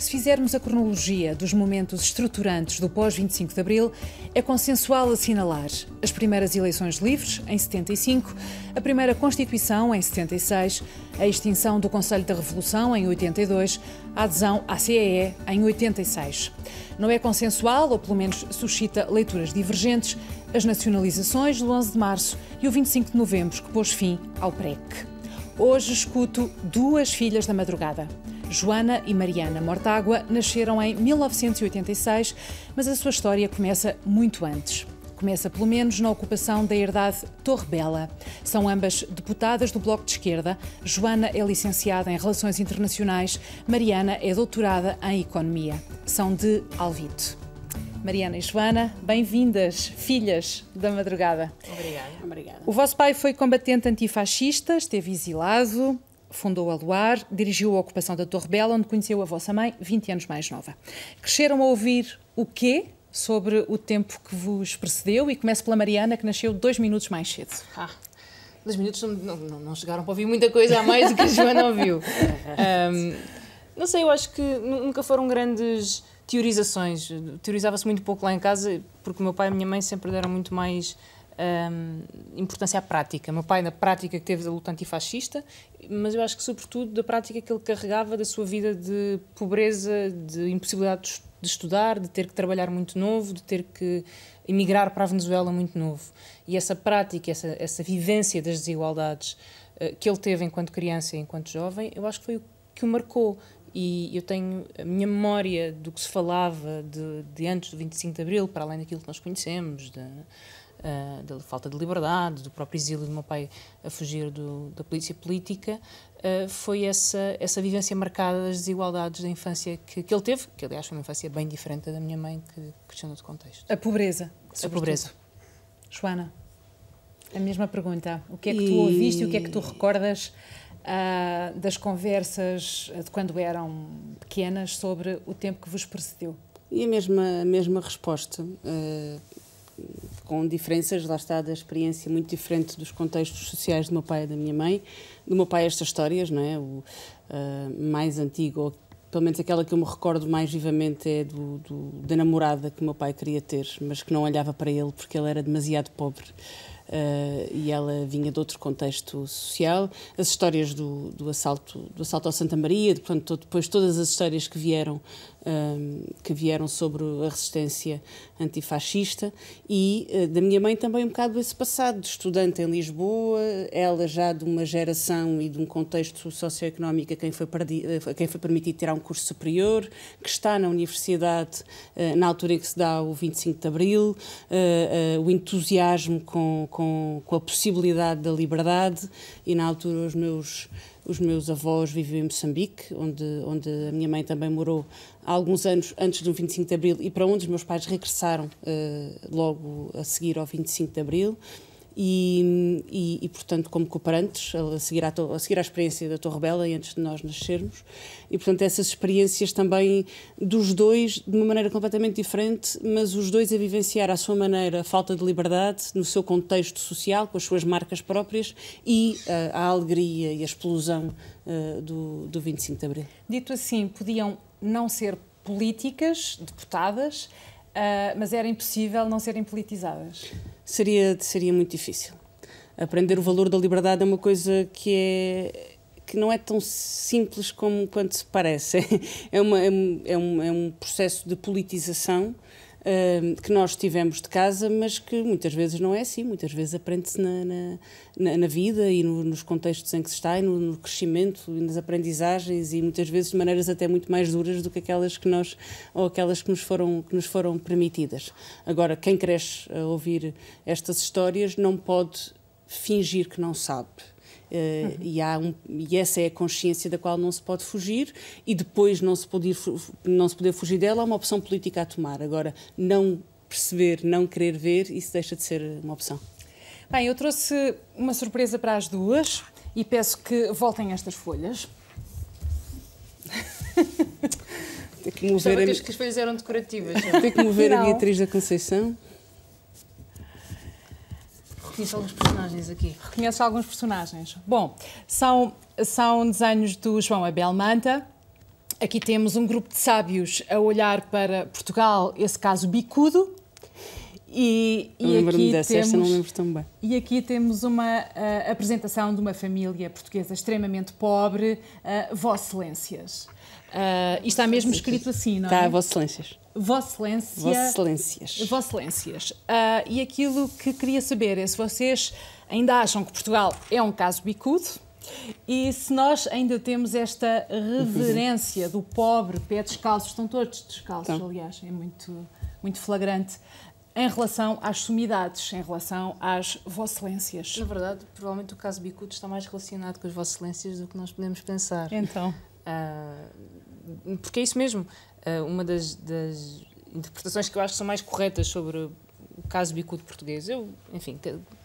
Se fizermos a cronologia dos momentos estruturantes do pós-25 de Abril, é consensual assinalar as primeiras eleições livres, em 75, a primeira Constituição, em 76, a extinção do Conselho da Revolução, em 82, a adesão à CEE, em 86. Não é consensual, ou pelo menos suscita leituras divergentes, as nacionalizações do 11 de março e o 25 de novembro, que pôs fim ao PREC. Hoje escuto duas filhas da madrugada. Joana e Mariana Mortágua nasceram em 1986, mas a sua história começa muito antes. Começa pelo menos na ocupação da herdade Torre Bela. São ambas deputadas do Bloco de Esquerda. Joana é licenciada em Relações Internacionais, Mariana é doutorada em Economia. São de Alvito. Mariana e Joana, bem-vindas, filhas da madrugada. Obrigada. Obrigada. O vosso pai foi combatente antifascista, esteve exilado, fundou a Luar, dirigiu a ocupação da Torre Bela, onde conheceu a vossa mãe, 20 anos mais nova. Cresceram a ouvir o quê sobre o tempo que vos precedeu? E começo pela Mariana, que nasceu dois minutos mais cedo. Ah, dois minutos não, não, não chegaram para ouvir muita coisa a mais do que a Joana ouviu. Um, não sei, eu acho que nunca foram grandes teorizações. Teorizava-se muito pouco lá em casa, porque o meu pai e a minha mãe sempre deram muito mais um, importância à prática. Meu pai, na prática que teve da luta antifascista, mas eu acho que, sobretudo, da prática que ele carregava da sua vida de pobreza, de impossibilidade de estudar, de ter que trabalhar muito novo, de ter que emigrar para a Venezuela muito novo. E essa prática, essa, essa vivência das desigualdades uh, que ele teve enquanto criança e enquanto jovem, eu acho que foi o que o marcou. E eu tenho a minha memória do que se falava de, de antes do 25 de Abril, para além daquilo que nós conhecemos, de, uh, da falta de liberdade, do próprio exílio do meu pai a fugir do, da polícia política, uh, foi essa, essa vivência marcada das desigualdades da infância que, que ele teve, que aliás foi uma infância bem diferente da minha mãe, que cresceu no contexto. A pobreza. A pobreza. Joana, a mesma pergunta. O que é que tu ouviste e o que é que tu recordas uh, das conversas de quando eram pequenas sobre o tempo que vos precedeu? E a mesma, a mesma resposta. Uh, com diferenças, lá está, da experiência muito diferente dos contextos sociais do meu pai e da minha mãe. Do meu pai, estas histórias, não é? O uh, mais antigo, pelo menos aquela que eu me recordo mais vivamente, é do, do, da namorada que o meu pai queria ter, mas que não olhava para ele porque ele era demasiado pobre. Uh, e ela vinha de outro contexto social. As histórias do, do, assalto, do assalto ao Santa Maria, de, portanto, depois todas as histórias que vieram que vieram sobre a resistência antifascista e uh, da minha mãe também um bocado esse passado de estudante em Lisboa, ela já de uma geração e de um contexto socioeconómico a quem foi, perdi, a quem foi permitido tirar um curso superior, que está na universidade uh, na altura em que se dá o 25 de Abril, uh, o entusiasmo com, com, com a possibilidade da liberdade e na altura os meus os meus avós viviam em Moçambique, onde, onde a minha mãe também morou há alguns anos antes do 25 de Abril e para onde os meus pais regressaram uh, logo a seguir ao 25 de Abril. E, e, e, portanto, como cooperantes, a seguir, à, a seguir à experiência da Torre Bela e antes de nós nascermos. E, portanto, essas experiências também dos dois, de uma maneira completamente diferente, mas os dois a vivenciar à sua maneira a falta de liberdade, no seu contexto social, com as suas marcas próprias e uh, a alegria e a explosão uh, do, do 25 de Abril. Dito assim, podiam não ser políticas, deputadas, uh, mas era impossível não serem politizadas? Seria, seria muito difícil. Aprender o valor da liberdade é uma coisa que é que não é tão simples como quanto se parece. É, uma, é, um, é um processo de politização que nós tivemos de casa, mas que muitas vezes não é assim, muitas vezes aprende-se na, na, na, vida e no, nos contextos em que se está, e no, no, crescimento e nas aprendizagens, e muitas vezes de maneiras até muito mais duras do que aquelas que nós, ou aquelas que nos foram, que nos foram permitidas. Agora, quem cresce a ouvir estas histórias não pode fingir que não sabe. Uh, e, há um, e essa é a consciência da qual não se pode fugir e depois não se poder, não se poder fugir dela é uma opção política a tomar. Agora, não perceber, não querer ver, isso deixa de ser uma opção. Bem, eu trouxe uma surpresa para as duas e peço que voltem estas folhas. Tem que mover a... que as folhas eram decorativas. Tem que mover a Beatriz da Conceição. Reconheço alguns personagens aqui. Reconheço alguns personagens. Bom, são, são desenhos do João Abel Manta. Aqui temos um grupo de sábios a olhar para Portugal, esse caso bicudo. E, e aqui dessa, temos, esta não lembro tão bem. E aqui temos uma uh, apresentação de uma família portuguesa extremamente pobre, uh, Vossa Excelências. Uh, e está mesmo escrito assim, não é? Está, Vossa Excelências. Vossa Excelência. Vossa Excelências. Vossa Excelências. Uh, e aquilo que queria saber é se vocês ainda acham que Portugal é um caso bicudo e se nós ainda temos esta reverência do pobre, pé descalço, estão todos descalços, então. aliás, é muito, muito flagrante, em relação às sumidades, em relação às Excelências. Na verdade, provavelmente o caso Bicudo está mais relacionado com as Excelências do que nós podemos pensar. Então. Uh, porque é isso mesmo. Uh, uma das, das, interpretações que eu acho que são mais corretas sobre o caso Bicudo português, eu, enfim,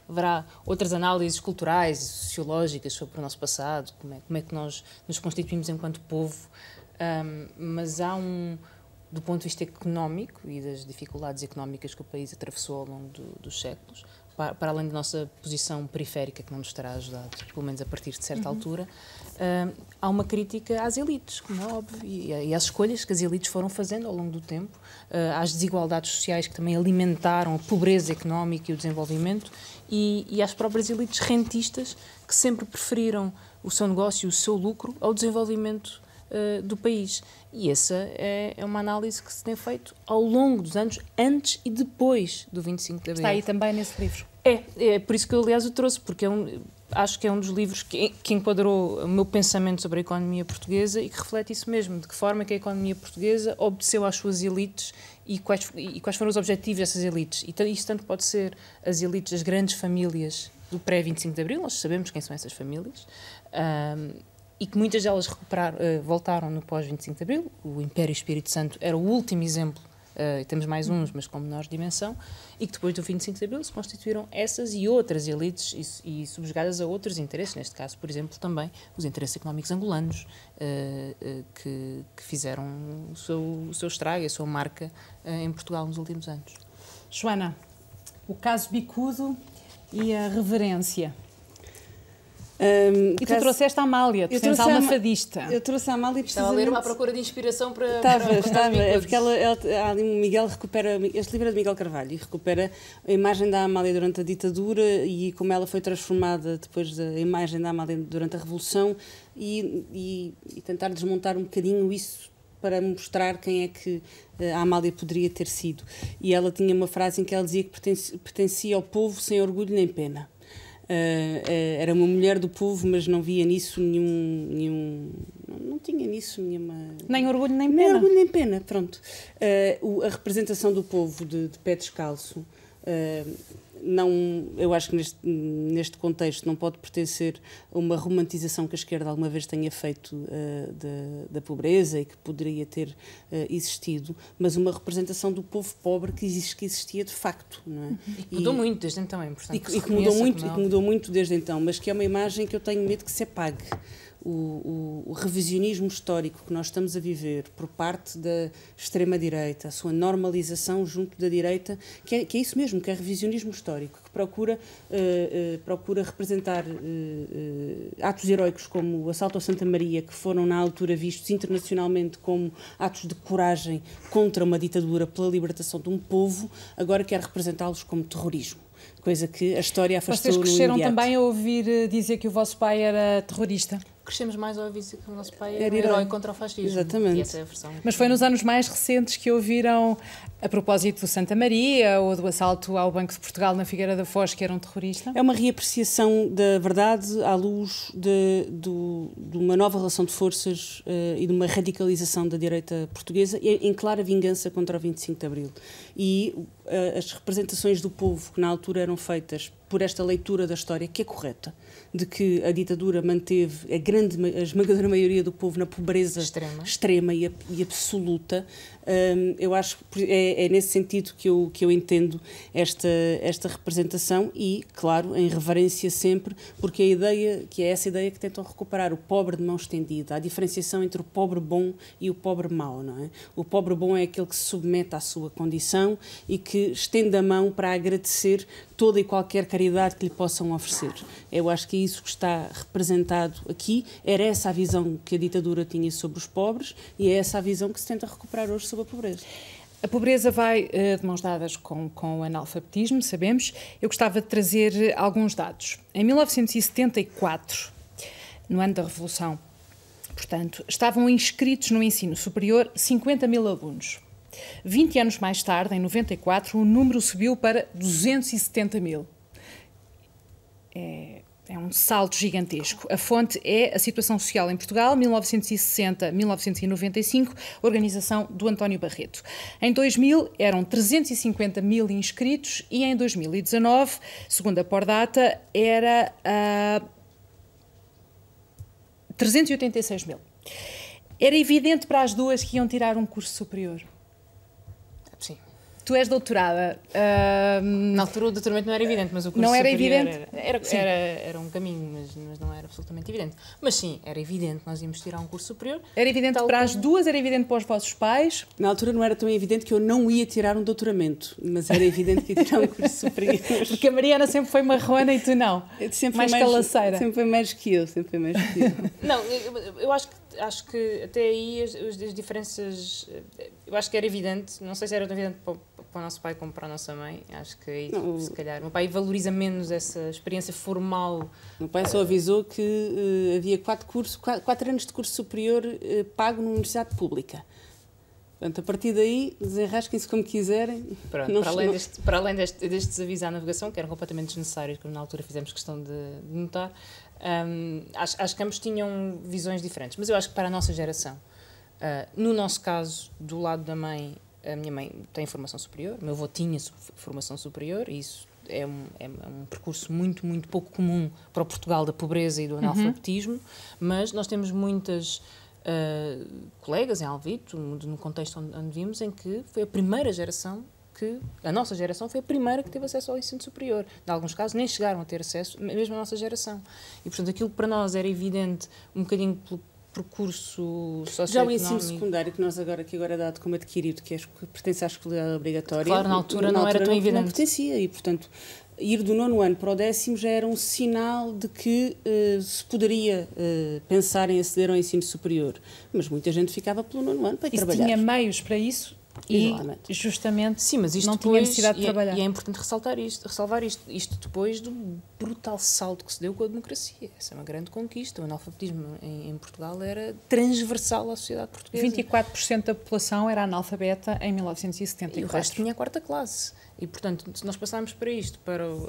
haverá outras análises culturais e sociológicas sobre o nosso passado, como é, como é que nós nos constituímos enquanto povo, um, mas há um, do ponto de vista económico e das dificuldades económicas que o país atravessou ao longo do, dos séculos, para, para, além da nossa posição periférica, que não nos terá ajudado, pelo menos a partir de certa uhum. altura, uh, há uma crítica às elites, como é óbvio, e, e, às escolhas que as elites foram fazendo ao longo do tempo, uh, às desigualdades sociais que também alimentaram a pobreza económica e o desenvolvimento, e, e às próprias elites rentistas que sempre preferiram o seu negócio e o seu lucro ao desenvolvimento uh, do país. E essa é, é, uma análise que se tem feito ao longo dos anos, antes e depois do 25 de Abril. Está aí também nesse livro. É, é por isso que eu, aliás, o trouxe, porque é um, acho que é um dos livros que, que enquadrou o meu pensamento sobre a economia portuguesa e que reflete isso mesmo, de que forma que a economia portuguesa obedeceu às suas elites e quais, e quais foram os objetivos dessas elites. E isso tanto pode ser as elites das grandes famílias do pré-25 de Abril, nós sabemos quem são essas famílias, um, e que muitas delas uh, voltaram no pós-25 de Abril. O Império Espírito Santo era o último exemplo, uh, temos mais uns, mas com menor dimensão, e que depois do 25 de Abril se constituíram essas e outras elites e, e subjugadas a outros interesses, neste caso, por exemplo, também os interesses económicos angolanos, uh, que, que, fizeram o seu, o seu estrago, a sua marca em Portugal nos últimos anos. Joana, o caso bicudo e a reverência. Um, e tu caso... trouxeste a Amália, tu tens alma fadista. Eu trouxe a Amália Estava a ler à procura de inspiração para. Estava, para estava. É porque ela, ela, ela, Miguel recupera. Este livro é de Miguel Carvalho e recupera a imagem da Amália durante a ditadura e como ela foi transformada depois da imagem da Amália durante a Revolução e, e, e tentar desmontar um bocadinho isso para mostrar quem é que eh, a Amália poderia ter sido. E ela tinha uma frase em que ela dizia que pertencia, pertencia ao povo sem orgulho nem pena. Uh, uh, era uma mulher do povo, mas não via nisso nenhum. nenhum não, tinha nisso nenhuma. Nem orgulho nem pena. Nem orgulho nem pena, pronto. O, a representação do povo de, de pé descalço não, eu acho que neste, neste contexto não pode pertencer a uma romantização que a esquerda alguma vez tenha feito uh, da, da, pobreza e que poderia ter uh, existido, mas uma representação do povo pobre que, existe, que existia de facto. Não é? E que mudou muito desde então, é importante. E que, e que mudou muito, e que mudou muito desde então, mas que é uma imagem que eu tenho medo que se apague o, o, revisionismo histórico que nós estamos a viver por parte da extrema-direita, a sua normalização junto da direita, que é, que é, isso mesmo, que é revisionismo histórico, que procura, uh, uh, procura representar uh, atos heroicos como o assalto ao Santa Maria, que foram na altura vistos internacionalmente como atos de coragem contra uma ditadura pela libertação de um povo, agora quer representá-los como terrorismo coisa que a história afastou Vocês cresceram também a ouvir dizer que o vosso pai era terrorista? crescemos mais ao ouvir que o nosso pai era, era herói contra o fascismo. Exatamente. E essa é a versão. Mas foi nos anos mais recentes que ouviram, a propósito do Santa Maria ou do assalto ao Banco de Portugal na Figueira da Foz, que era um terrorista? É uma reapreciação da verdade à luz de, de, de uma nova relação de forças uh, e de uma radicalização da direita portuguesa em, em clara vingança contra o 25 de Abril. E uh, as representações do povo que na altura eram feitas por esta leitura da história, que é correta, de que a ditadura manteve a grande, a esmagadora maioria do povo na pobreza extrema, extrema e, e, absoluta, Um, eu acho que é, é, nesse sentido que eu, que eu entendo esta, esta representação e, claro, em reverência sempre, porque a ideia, que é essa ideia que tentam recuperar, o pobre de mão estendida, a diferenciação entre o pobre bom e o pobre mau, não é? O pobre bom é aquele que se submete à sua condição e que estende a mão para agradecer toda e qualquer caridade que lhe possam oferecer. Eu acho que é isso que está representado aqui, era essa a visão que a ditadura tinha sobre os pobres e é essa a visão que se tenta recuperar hoje sobre a pobreza. A pobreza vai uh, de mãos dadas com, com o analfabetismo, sabemos. Eu gostava de trazer alguns dados. Em 1974, no ano da Revolução, portanto, estavam inscritos no ensino superior 50 mil alunos. 20 anos mais tarde, em 94, o número subiu para 270 mil. É, é um salto gigantesco. A fonte é a situação social em Portugal, 1960-1995, organização do António Barreto. Em 2000 eram 350 mil inscritos e em 2019, segundo a Pordata, era uh, ah, 386 mil. Era evidente para as duas que iam tirar um curso superior. Tu és doutorada. Uh, Na altura o doutoramento não era evidente, mas o curso Não era evidente? Era, era, era, era, um caminho, mas, mas não era absolutamente evidente. Mas sim, era evidente que nós íamos tirar um curso superior. Era evidente para como... as duas, era evidente para os vossos pais? Na altura não era tão evidente que eu não ia tirar um doutoramento, mas era evidente que ia tirar um curso superior. Porque a Mariana sempre foi marrona e tu não. Sempre mais, mais calaceira. Sempre foi mais que eu, sempre foi mais que eu. não, eu, eu acho que acho que até aí as, as, diferenças eu acho que era evidente não sei se era tão evidente para, para o nosso pai como para a nossa mãe. Acho que aí, não, se calhar o meu pai valoriza menos essa experiência formal. O meu pai só avisou que uh, havia quatro cursos quatro, quatro, anos de curso superior uh, pago numa universidade pública. Portanto, a partir daí, desenrasquem-se como quiserem. Pronto, para, além deste, para além deste, destes avisos à navegação, que eram completamente desnecessários, como na altura fizemos questão de, de notar, um, acho, acho que ambos tinham visões diferentes, mas eu acho que para a nossa geração, uh, no nosso caso, do lado da mãe, a minha mãe tem formação superior, meu avô tinha formação superior, e isso é um, é um percurso muito, muito pouco comum para o Portugal da pobreza e do uhum. analfabetismo, uhum. mas nós temos muitas uh, colegas em Alvito, no contexto onde, onde vimos, em que foi a primeira geração que a nossa geração foi a primeira que teve acesso ao ensino superior. Em alguns casos nem chegaram a ter acesso, mesmo a nossa geração. E, portanto, aquilo que para nós era evidente, um bocadinho pelo percurso socioeconómico... Já o ensino secundário, que nós agora, que agora é dado como adquirido, que, é, que pertence à escolaridade obrigatória... Claro, na altura na não altura era tão não, evidente. Não pertencia, e, portanto, ir do nono ano para o décimo já era um sinal de que uh, se poderia uh, pensar em aceder ao ensino superior. Mas muita gente ficava pelo nono ano para ir e trabalhar. tinha meios para isso? E justamente Sim, mas isto não depois, tinha necessidade de e é, trabalhar. E é importante ressaltar isto, ressalvar isto, isto depois do brutal salto que se deu com a democracia. Essa é uma grande conquista. O analfabetismo em, em Portugal era transversal à sociedade portuguesa. 24% da população era analfabeta em 1974. E o resto tinha a quarta classe. E, portanto, se nós passarmos para isto, para uh,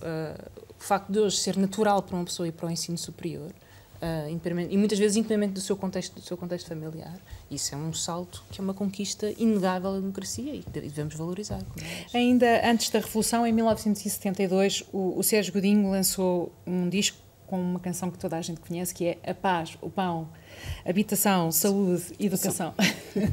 o facto de hoje ser natural para uma pessoa ir para o ensino superior, Uh, e muitas vezes independentemente do seu contexto do seu contexto familiar. Isso é um salto que é uma conquista inegável da democracia e devemos valorizar é ainda antes da revolução em 1972 o, o Sérgio Godinho lançou um disco com uma canção que toda a gente conhece que é a paz o pão habitação saúde educação.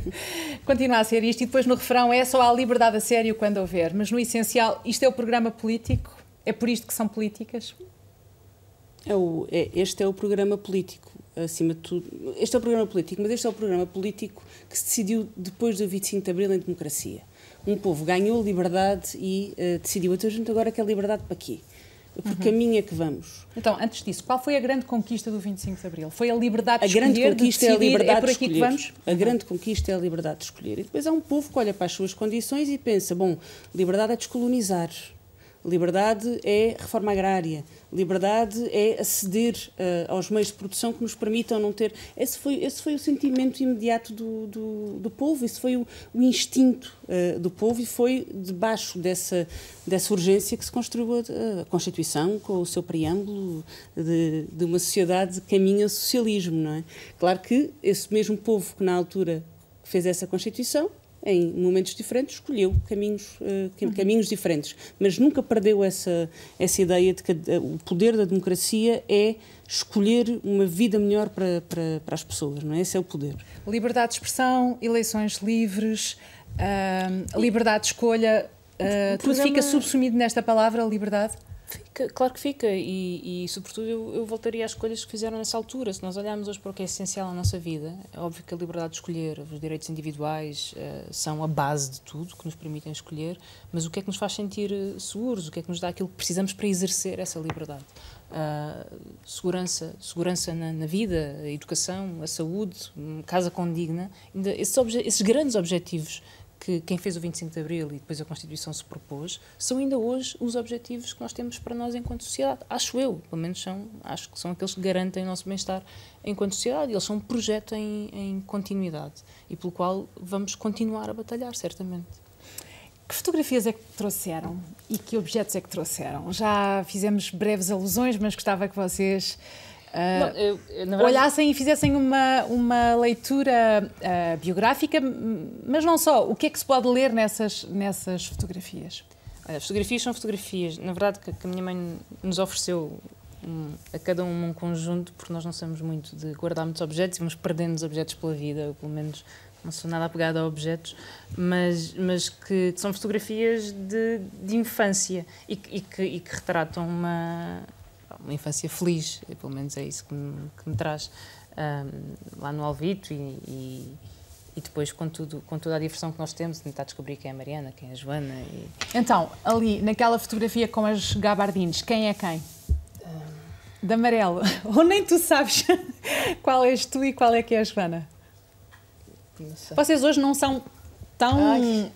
Continua a ser isto e depois no refrão é só a liberdade a sério quando houver. Mas no essencial isto é o programa político? É por isto que são políticas é o, é, este é o programa político, acima de tudo. Este é o programa político, mas este é o programa político que se decidiu depois do 25 de Abril em democracia. Um povo ganhou liberdade e uh, decidiu, então a gente agora quer liberdade para quê? Por uhum. caminho é que vamos? Então, antes disso, qual foi a grande conquista do 25 de Abril? Foi a liberdade de a escolher, grande conquista de decidir, é a liberdade é por aqui que vamos? A grande conquista é a liberdade de escolher. E depois há um povo que olha para as suas condições e pensa, bom, liberdade é descolonizar, liberdade é reforma agrária, Liberdade é aceder uh, aos meios de produção que nos permitam não ter. Esse foi, esse foi o sentimento imediato do, do, do povo, esse foi o, o instinto uh, do povo e foi debaixo dessa, dessa urgência que se construiu a, a Constituição, com o seu preâmbulo de, de uma sociedade que caminha ao socialismo. Não é? Claro que esse mesmo povo que na altura fez essa Constituição em momentos diferentes, escolheu caminhos, uh, caminhos diferentes, mas nunca perdeu essa, essa ideia de que o poder da democracia é escolher uma vida melhor para, para, para as pessoas, não é? Esse é o poder. Liberdade de expressão, eleições livres, Uh, liberdade de escolha, uh, tudo fica subsumido nesta palavra, liberdade? Fica, claro que fica, e, e sobretudo eu, eu, voltaria às escolhas que fizeram nessa altura. Se nós olharmos hoje para o que é essencial na nossa vida, é óbvio que a liberdade de escolher, os direitos individuais uh, são a base de tudo, que nos permitem escolher, mas o que é que nos faz sentir uh, seguros, o que é que nos dá aquilo que precisamos para exercer essa liberdade? Uh, segurança, segurança na, na, vida, a educação, a saúde, casa condigna, esses, esses grandes objetivos que quem fez o 25 de Abril e depois a Constituição se propôs, são ainda hoje os objetivos que nós temos para nós enquanto sociedade. Acho eu, pelo menos são, acho que são aqueles que garantem o nosso bem-estar enquanto sociedade. Eles são um projeto em, em continuidade e pelo qual vamos continuar a batalhar, certamente. Que fotografias é que trouxeram e que objetos é que trouxeram? Já fizemos breves alusões, mas gostava que vocês Uh, não, eu, eu, verdade... olhassem e fizessem uma, uma leitura uh, biográfica, mas não só. O que é que se pode ler nessas, nessas fotografias? Olha, as fotografias são fotografias. Na verdade, que, que a minha mãe nos ofereceu um, a cada um um conjunto, porque nós não somos muito de guardar muitos objetos e vamos perdendo os objetos pela vida, eu, pelo menos não sou nada apegada a objetos, mas, mas que são fotografias de, de infância e, e, que, e que retratam uma uma infância feliz, pelo menos é isso que me, que me traz um, lá no Alvito e, e, e, depois com, tudo, com toda a diversão que nós temos, tentar descobrir quem é a Mariana, quem é a Joana. E... Então, ali naquela fotografia com as gabardines, quem é quem? Um... De amarelo. Ou nem tu sabes qual és tu e qual é que é a Joana? Vocês hoje não são tão. Ai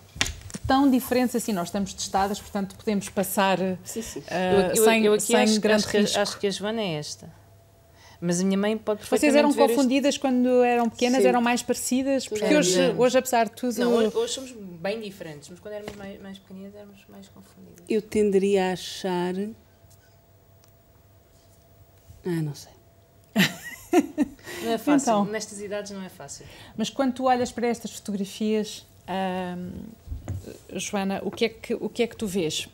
tão diferentes assim. Nós estamos testadas, portanto podemos passar sim, sim. Uh, eu, sem, eu aqui sem acho, grande acho risco. Que, acho que a Joana é esta. Mas a minha mãe pode Vocês eram confundidas este... quando eram pequenas? Sim. Eram mais parecidas? Porque é, hoje, hoje, apesar de tudo... Não, hoje, hoje, somos bem diferentes, mas quando éramos mais, mais pequeninas éramos mais confundidas. Eu tenderia a achar... Ah, não sei. não é fácil. Então, Nestas idades não é fácil. Mas quando tu olhas para estas fotografias... Joana, o que é que, o que, é que tu vês?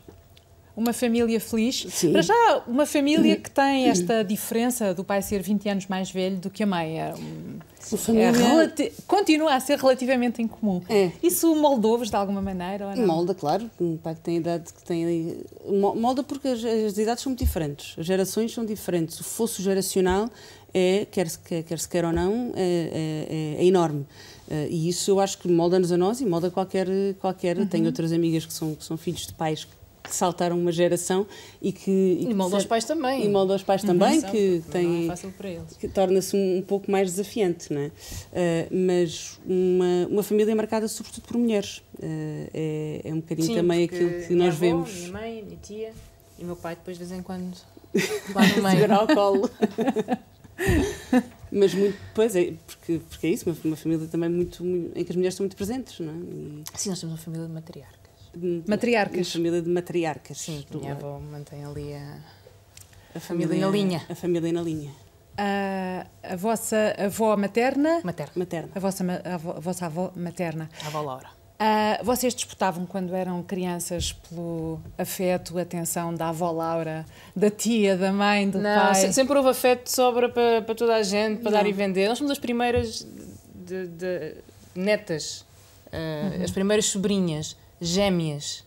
Uma família feliz. Sim. Para já, uma família que tem esta diferença do pai ser 20 anos mais velho do que a mãe. É, é continua a ser relativamente incomum. É. Isso moldou-vos de alguma maneira? Ou não? Molda, claro. Um pai que tem a idade que tem. Molda porque as, as idades são muito diferentes. As gerações são diferentes. O fosso geracional é, quer se quer, quer, se quer ou não, é, é, é enorme. Uh, e isso eu acho que molda-nos a nós e molda qualquer. qualquer. Uhum. Tenho outras amigas que são, que são filhos de pais que saltaram uma geração e que. E, e molda os pais também. E molda os pais uhum. também, que tem. É que torna-se um, um, pouco mais desafiante, não é? Uh, mas uma, uma família marcada sobretudo por mulheres. Uh, é, é um bocadinho Sim, também aquilo que nós avó, vemos. Minha mãe, minha tia e meu pai, depois de vez em quando, lá no meio. ao colo. Mas muito, pois é, porque, porque é isso, uma, uma família também muito, muito, em que as mulheres estão muito presentes, não é? E... Sim, nós temos uma família de matriarcas. De, matriarcas? Uma família de matriarcas. Sim, a minha avó mantém ali a, a família, na linha. A família na linha. A, a vossa avó materna? Materna. materna. A, vossa, a, a vossa avó materna? A avó Laura. Uh, vocês disputavam quando eram crianças pelo afeto, atenção da avó Laura, da tia, da mãe, do Não, pai? sempre houve afeto de sobra para, para toda a gente, para Não. dar e vender. Nós somos as primeiras de, de netas, uh, uhum. as primeiras sobrinhas, gêmeas.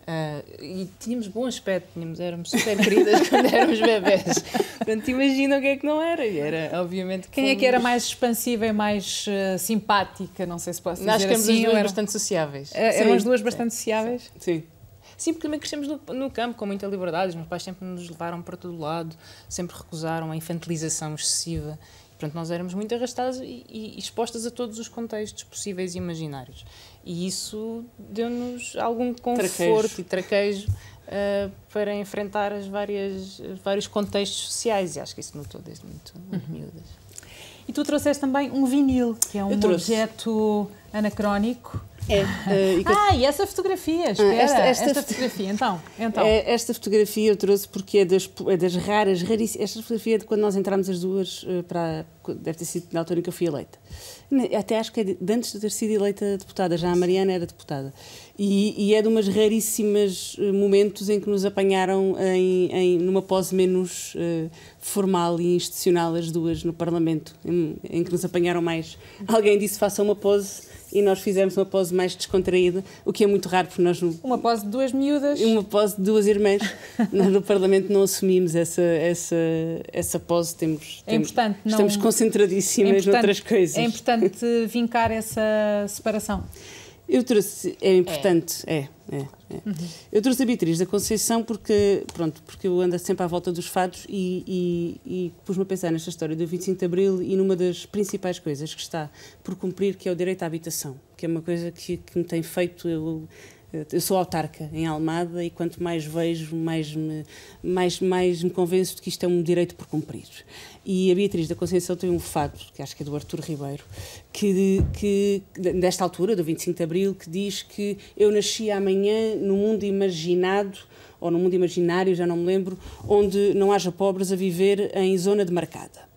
Uh, e tínhamos bom aspecto, tínhamos, éramos super queridas quando éramos bebés. Portanto, imagina o que é que não era. E era, obviamente. Quem fomos... é que era mais expansiva e mais uh, simpática? Não sei se posso dizer Acho que éramos assim. as duas bastante sociáveis. Uh, eram as duas bastante sociáveis? Sim. Sim, porque também crescemos no, no, campo com muita liberdade. Os meus pais sempre nos levaram para todo lado, sempre recusaram a infantilização excessiva. Portanto, nós éramos muito arrastadas e, e expostas a todos os contextos possíveis e imaginários. E isso deu-nos algum conforto traquejo. e traquejo uh, para enfrentar as várias, os vários contextos sociais. E acho que isso notou desde muito, muito uhum. miúdas. E tu trouxeste também um vinil, que é um objeto anacrónico. É, uh, e ah, e essa fotografia, ah, espera, esta, esta, esta fotografia, então, então. É, esta fotografia eu trouxe porque é das, é das raras, raríssimas, esta fotografia é de quando nós entramos as duas uh, para, deve ter sido na altura em que eu fui eleita. Até acho que é de, de antes de ter sido eleita deputada, já a Mariana era deputada. E, e, é de umas raríssimas eh, momentos em que nos apanharam em, em numa pose menos uh, formal e institucional as duas no Parlamento, em, em, que nos apanharam mais. Alguém disse faça uma pose e nós fizemos uma pose mais descontraída, o que é muito raro porque nós uma pose de duas miúdas, uma pose de duas irmãs. nós no Parlamento não assumimos essa essa essa pose, temos, é importante, não, estamos concentradíssimas é noutras coisas. É importante vincar essa separação. Eu trouxe, é importante, é, é. é, é. Uhum. Eu trouxe a Beatriz da Conceição porque, pronto, porque eu ando sempre à volta dos fados e, e, e pus-me a pensar nesta história do 25 de Abril e numa das principais coisas que está por cumprir, que é o direito à habitação, que é uma coisa que, que me tem feito eu eu sou autarca em Almada e quanto mais vejo, mais me, mais, mais me convenço de que isto é um direito por cumprir. E a Beatriz da Conceição tem um fado, que acho que é do Artur Ribeiro, que, que desta altura, do 25 de Abril, que diz que eu nasci amanhã no mundo imaginado ou no mundo imaginário, já não me lembro, onde não haja pobres a viver em zona demarcada.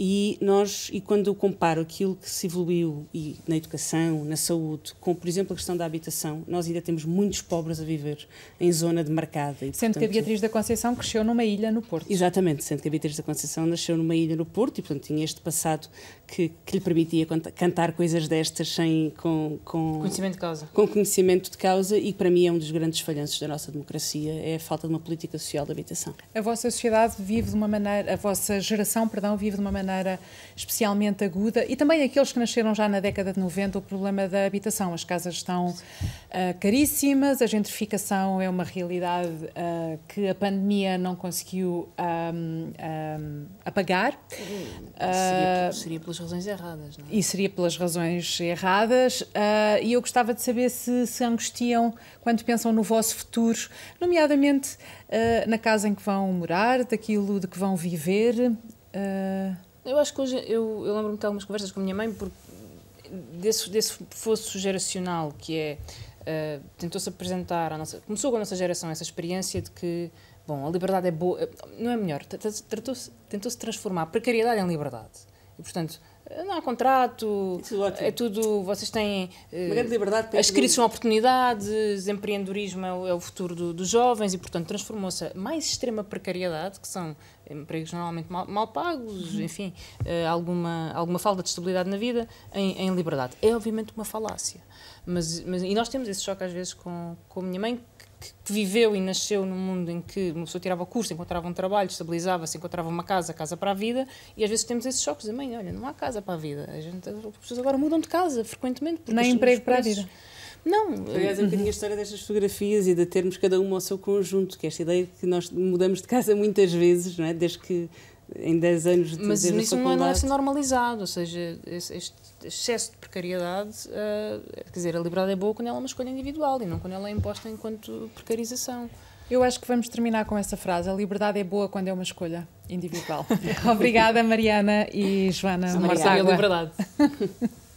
E nós, e quando eu comparo aquilo que se evoluiu e na educação, na saúde, com, por exemplo, a questão da habitação, nós ainda temos muitos pobres a viver em zona demarcada. E, sendo portanto, que a Beatriz da Conceição cresceu numa ilha no Porto. Exatamente, sendo que a Beatriz da Conceição nasceu numa ilha no Porto e, portanto, tinha este passado que, que lhe permitia cantar coisas destas sem, com, com conhecimento de causa. Com conhecimento de causa e, para mim, é um dos grandes falhanços da nossa democracia, é a falta de uma política social de habitação. A vossa sociedade vive de uma maneira, a vossa geração, perdão, vive de uma maneira especialmente aguda, e também aqueles que nasceram já na década de 90, o problema da habitação. As casas estão uh, caríssimas, a gentrificação é uma realidade uh, que a pandemia não conseguiu um, um, apagar. Seria, seria, pelas razões erradas, não é? E seria pelas razões erradas. e eu gostava de saber se se angustiam quando pensam no vosso futuro, nomeadamente na casa em que vão morar, daquilo de que vão viver. Uh, eu acho que hoje, eu, eu lembro-me de algumas conversas com a minha mãe, porque desse, desse fosso geracional que é, uh, tentou-se apresentar, a nossa, começou com a nossa geração essa experiência de que, bom, a liberdade é boa, não é melhor, tentou-se transformar a precariedade em liberdade. E, portanto, não há contrato, é tudo. Vocês têm. Uma grande liberdade as crises são oportunidades, empreendedorismo é o, é o futuro do, dos jovens e, portanto, transformou-se a mais extrema precariedade, que são empregos normalmente mal, mal pagos, uhum. enfim, uh, alguma, alguma falta de estabilidade na vida, em, em liberdade. É, obviamente, uma falácia. Mas, mas, e nós temos esse choque, às vezes, com, com a minha mãe, que viveu e nasceu num mundo em que uma pessoa tirava o curso, encontrava um trabalho, estabilizava-se, encontrava uma casa, casa para a vida, e às vezes temos esses choques de mãe, olha, não há casa para a vida. A gente, as pessoas agora mudam de casa frequentemente. Nem emprego para a vida. Não. Aliás, é um bocadinho a história destas fotografias e de termos cada uma ao seu conjunto, que é esta ideia que nós mudamos de casa muitas vezes, não é? desde que em 10 anos de Mas isso não, não deve ser normalizado, ou seja, este excesso de precariedade, uh, quer dizer, a liberdade é boa quando ela é uma escolha individual e não quando ela é imposta enquanto precarização. Eu acho que vamos terminar com essa frase: a liberdade é boa quando é uma escolha individual. Obrigada, Mariana e Joana Obrigada, liberdade.